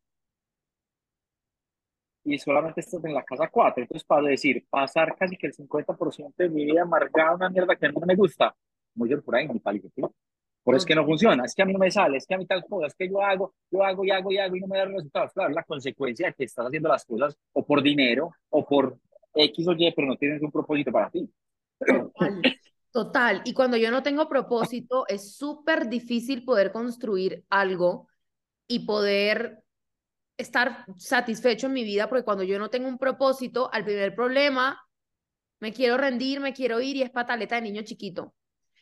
Y solamente estás en la casa 4. Entonces, para decir, pasar casi que el 50% de mi vida amargada una mierda que no me gusta, muy por ahí, mi paliquete. Por eso es que no funciona, es que a mí no me sale, es que a mí tal cosa, es que yo hago, yo hago y hago y hago y no me da resultados. Claro, la consecuencia de que estás haciendo las cosas o por dinero o por X o Y, pero no tienes un propósito para ti. Total, total. Y cuando yo no tengo propósito, es súper difícil poder construir algo y poder estar satisfecho en mi vida, porque cuando yo no tengo un propósito, al primer problema, me quiero rendir, me quiero ir y es pataleta de niño chiquito.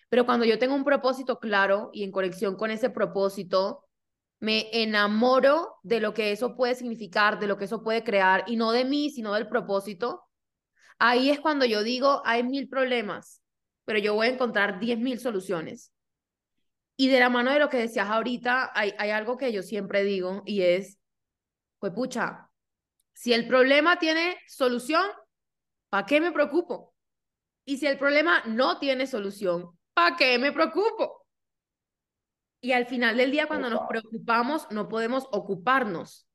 Pero cuando yo tengo un propósito claro y en conexión con ese propósito, me enamoro de lo que eso puede significar, de lo que eso puede crear, y no de mí, sino del propósito, ahí es cuando yo digo, hay mil problemas, pero yo voy a encontrar diez mil soluciones. Y de la mano de lo que decías ahorita, hay, hay algo que yo siempre digo y es, pues pucha, si el problema tiene solución, ¿para qué me preocupo? Y si el problema no tiene solución, ¿para qué me preocupo? Y al final del día, cuando nos preocupamos, no podemos ocuparnos.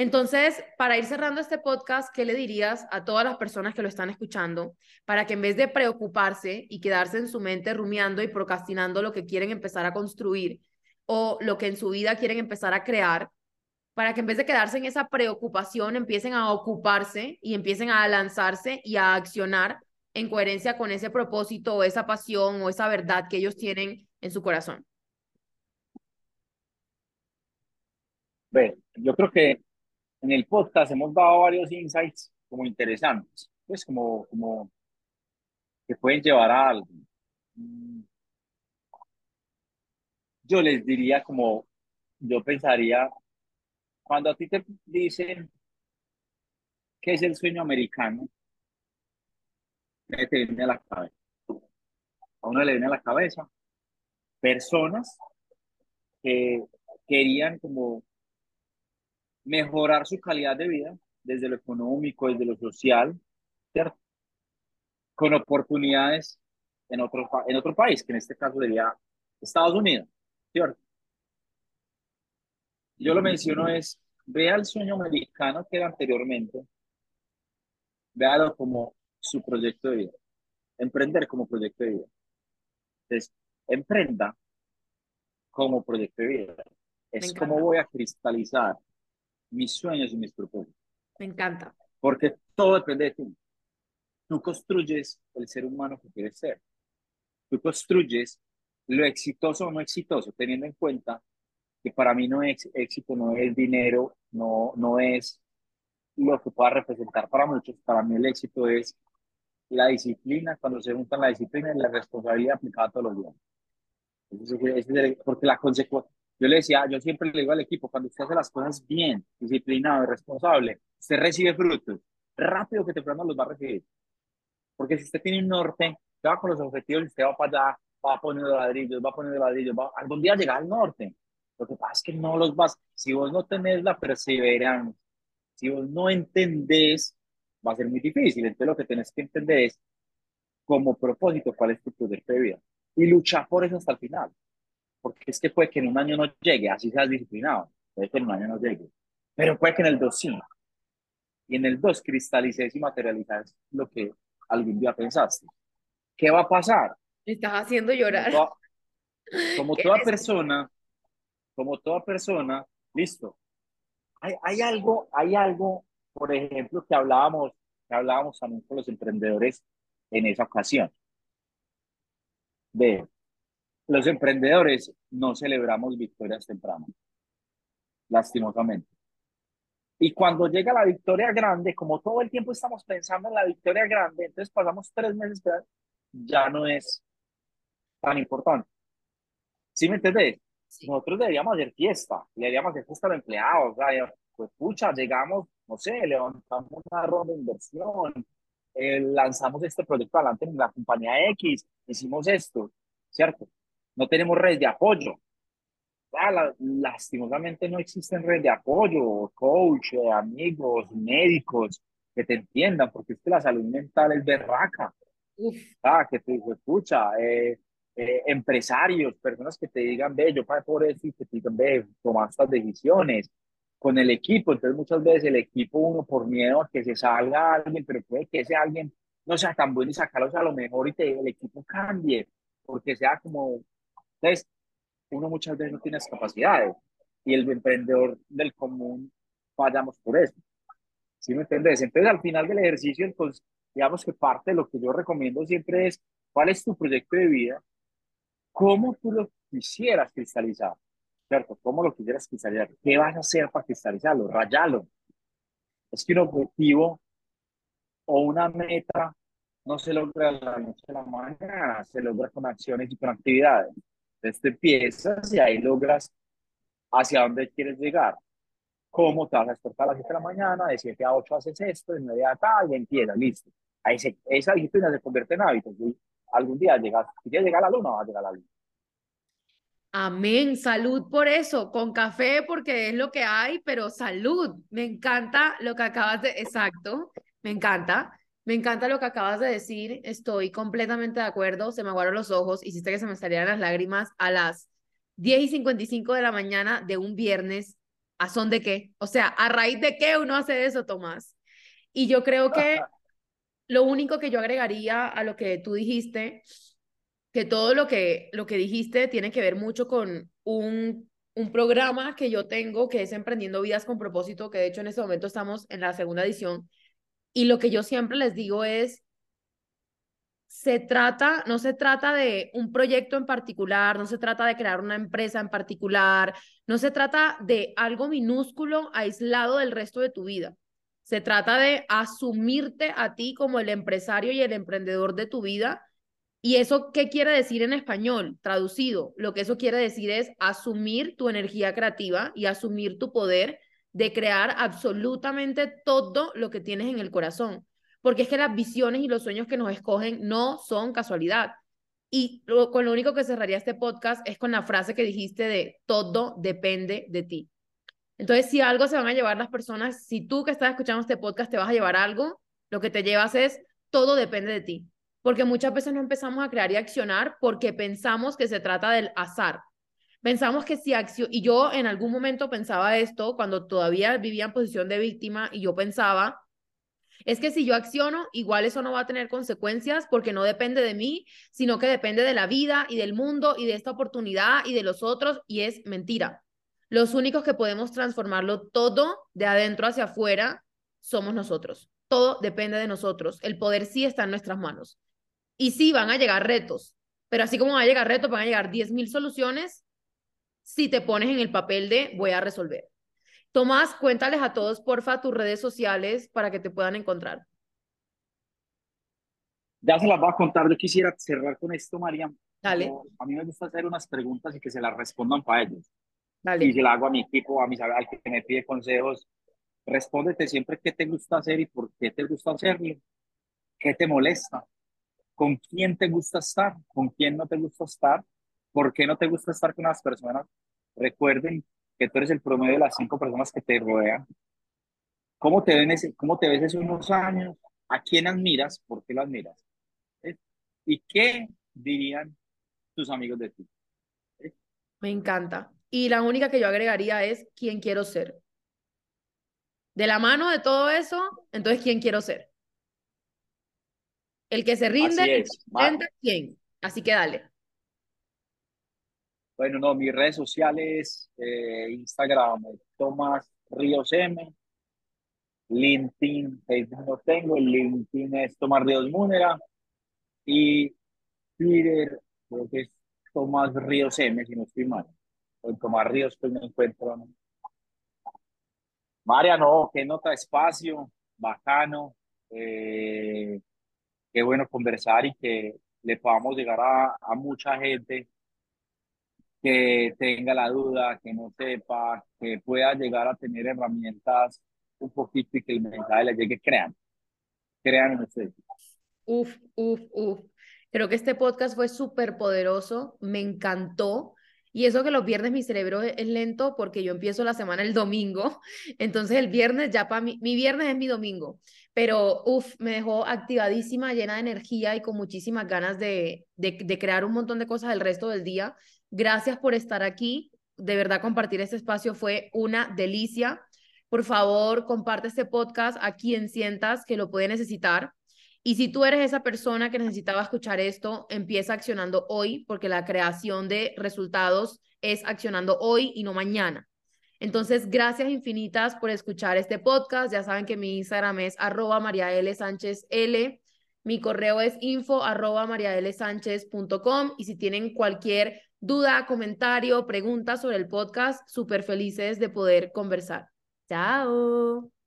Entonces, para ir cerrando este podcast, ¿qué le dirías a todas las personas que lo están escuchando para que en vez de preocuparse y quedarse en su mente rumiando y procrastinando lo que quieren empezar a construir o lo que en su vida quieren empezar a crear, para que en vez de quedarse en esa preocupación, empiecen a ocuparse y empiecen a lanzarse y a accionar en coherencia con ese propósito o esa pasión o esa verdad que ellos tienen en su corazón? Yo creo que en el podcast hemos dado varios insights como interesantes, pues como, como que pueden llevar a algo. Mm. Yo les diría como, yo pensaría, cuando a ti te dicen qué es el sueño americano, le viene a la cabeza. A uno le viene a la cabeza personas que querían como mejorar su calidad de vida desde lo económico, desde lo social, ¿cierto? Con oportunidades en otro, en otro país, que en este caso sería Estados Unidos, ¿cierto? Yo lo menciono es, vea el sueño americano que era anteriormente, véalo como su proyecto de vida. Emprender como proyecto de vida. Entonces, emprenda como proyecto de vida. Es como voy a cristalizar mis sueños y mis propósitos. Me encanta. Porque todo depende de ti. Tú construyes el ser humano que quieres ser. Tú construyes lo exitoso o no exitoso, teniendo en cuenta que para mí no es éxito, no es dinero, no, no es lo que pueda representar para muchos. Para mí el éxito es la disciplina, cuando se juntan la disciplina y la responsabilidad aplicada todos los días. porque la consecuencia, Yo le decía, yo siempre le digo al equipo, cuando usted hace las cosas bien, disciplinado y responsable, usted recibe frutos. Rápido que temprano los va a recibir. Porque si usted tiene un norte, usted va con los objetivos, usted va para allá, va poniendo ladrillos, va poniendo ladrillos, va, algún día llegar al norte. Lo que pasa es que no los vas, si vos no tenés la perseverancia, si vos no entendés, va a ser muy difícil. Entonces lo que tenés que entender es como propósito cuál es tu proyecto de vida y luchar por eso hasta el final. Porque es que puede que en un año no llegue, así seas disciplinado, puede que en un año no llegue, pero puede que en el 2 sí. Y en el 2 cristalices y materializas lo que algún día pensaste. ¿Qué va a pasar? Me estás haciendo llorar. Como toda, <laughs> persona, como toda persona, listo. Hay, hay algo, hay algo, por ejemplo, que hablábamos, que hablábamos también con los emprendedores en esa ocasión. De los emprendedores no celebramos victorias tempranas, lastimosamente. Y cuando llega la victoria grande, como todo el tiempo estamos pensando en la victoria grande, entonces pasamos tres meses, ya no es tan importante. ¿Sí me entendés? Nosotros deberíamos hacer fiesta, deberíamos hacer fiesta a los empleados, sea, pues pucha, llegamos, no sé, levantamos una ronda de inversión, eh, lanzamos este proyecto adelante en la compañía X, hicimos esto, ¿cierto? No tenemos red de apoyo. Ah, lastimosamente no existen red de apoyo, coach, amigos, médicos que te entiendan, porque es que la salud mental es berraca. Ah, que te escucha, eh, eh, empresarios, personas que te digan, ve, yo pagué por eso y que te digan, ve, toma estas decisiones con el equipo. Entonces, muchas veces el equipo, uno por miedo a que se salga alguien, pero puede que ese alguien no sea tan bueno y sacarlos a lo mejor y te, el equipo cambie, porque sea como. Entonces, uno muchas veces no tiene las capacidades y el emprendedor del común fallamos por eso. ¿Sí me entiendes? Entonces, al final del ejercicio, entonces, digamos que parte de lo que yo recomiendo siempre es cuál es tu proyecto de vida, cómo tú lo quisieras cristalizar, ¿cierto? ¿Cómo lo quisieras cristalizar? ¿Qué vas a hacer para cristalizarlo? Rayalo. Es que un objetivo o una meta no se logra la noche a la mañana, se logra con acciones y con actividades. Entonces te empiezas y ahí logras hacia dónde quieres llegar. ¿Cómo te vas a despertar a las 7 de la mañana? De 7 a 8 haces esto, de 9 a tal, y empieza, listo. Ahí se, esa disciplina se convierte en hábitos. Algún día llegas, si quieres llegar a la luna, vas a llegar a la luna. Amén, salud por eso, con café porque es lo que hay, pero salud. Me encanta lo que acabas de, exacto, me encanta, me encanta lo que acabas de decir, estoy completamente de acuerdo, se me aguaron los ojos, hiciste que se me salieran las lágrimas a las 10 y 55 de la mañana de un viernes, ¿a son de qué? O sea, ¿a raíz de qué uno hace eso, Tomás? Y yo creo que lo único que yo agregaría a lo que tú dijiste que todo lo que, lo que dijiste tiene que ver mucho con un, un programa que yo tengo que es Emprendiendo Vidas con Propósito, que de hecho en este momento estamos en la segunda edición. Y lo que yo siempre les digo es, se trata, no se trata de un proyecto en particular, no se trata de crear una empresa en particular, no se trata de algo minúsculo aislado del resto de tu vida. Se trata de asumirte a ti como el empresario y el emprendedor de tu vida ¿Y eso qué quiere decir en español? Traducido, lo que eso quiere decir es asumir tu energía creativa y asumir tu poder de crear absolutamente todo lo que tienes en el corazón. Porque es que las visiones y los sueños que nos escogen no son casualidad. Y con lo único que cerraría este podcast es con la frase que dijiste de todo depende de ti. Entonces, si algo se van a llevar las personas, si tú que estás escuchando este podcast te vas a llevar algo, lo que te llevas es todo depende de ti porque muchas veces no empezamos a crear y accionar porque pensamos que se trata del azar. Pensamos que si acción, y yo en algún momento pensaba esto cuando todavía vivía en posición de víctima y yo pensaba, es que si yo acciono, igual eso no va a tener consecuencias porque no depende de mí, sino que depende de la vida y del mundo y de esta oportunidad y de los otros y es mentira. Los únicos que podemos transformarlo todo de adentro hacia afuera somos nosotros. Todo depende de nosotros. El poder sí está en nuestras manos. Y sí, van a llegar retos, pero así como van a llegar retos, van a llegar 10.000 soluciones si te pones en el papel de voy a resolver. Tomás, cuéntales a todos, porfa, tus redes sociales para que te puedan encontrar. Ya se las voy a contar. Yo quisiera cerrar con esto, María. Dale. a mí me gusta hacer unas preguntas y que se las respondan para ellos. y si la hago a mi equipo, a mis, al que me pide consejos, respóndete siempre qué te gusta hacer y por qué te gusta hacerlo, qué te molesta, con quién te gusta estar, con quién no te gusta estar, por qué no te gusta estar con las personas. Recuerden que tú eres el promedio de las cinco personas que te rodean. ¿Cómo te, ven ese, cómo te ves hace unos años? ¿A quién admiras? ¿Por qué lo admiras? ¿Y qué dirían tus amigos de ti? Me encanta. Y la única que yo agregaría es quién quiero ser. De la mano de todo eso, entonces, ¿quién quiero ser? El que se rinde, Así ¿quién? Así que dale. Bueno, no, mis redes sociales, eh, Instagram, Tomás Ríos M, LinkedIn, Facebook no tengo, LinkedIn es Tomás Ríos Múnera y Twitter, creo que es Tomás Ríos M, si no estoy mal. O Tomás Ríos, pues me encuentro. María, no, qué nota espacio, bacano. Eh, qué bueno conversar y que le podamos llegar a mucha gente que tenga la duda, que no sepa, que pueda llegar a tener herramientas un poquito y que el mensaje le llegue, crean, crean en ustedes. Uf, uf, uf. Creo que este podcast fue súper poderoso, me encantó. Y eso que los viernes mi cerebro es, lento porque yo empiezo la semana el domingo. <laughs> Entonces el viernes ya para mí, mi viernes es mi domingo. Pero uff, me dejó activadísima, llena de energía y con muchísimas ganas de, de, de crear un montón de cosas el resto del día. Gracias por estar aquí. De verdad, compartir este espacio fue una delicia. Por favor, comparte este podcast a quien sientas que lo puede necesitar. Y si tú eres esa persona que necesitaba escuchar esto, empieza accionando hoy, porque la creación de resultados es accionando hoy y no mañana. Entonces, gracias infinitas por escuchar este podcast. Ya saben que mi Instagram es arroba María L. Sánchez L. Mi correo es info arroba com y si tienen cualquier duda, comentario, pregunta sobre el podcast, súper felices de poder conversar. Chao.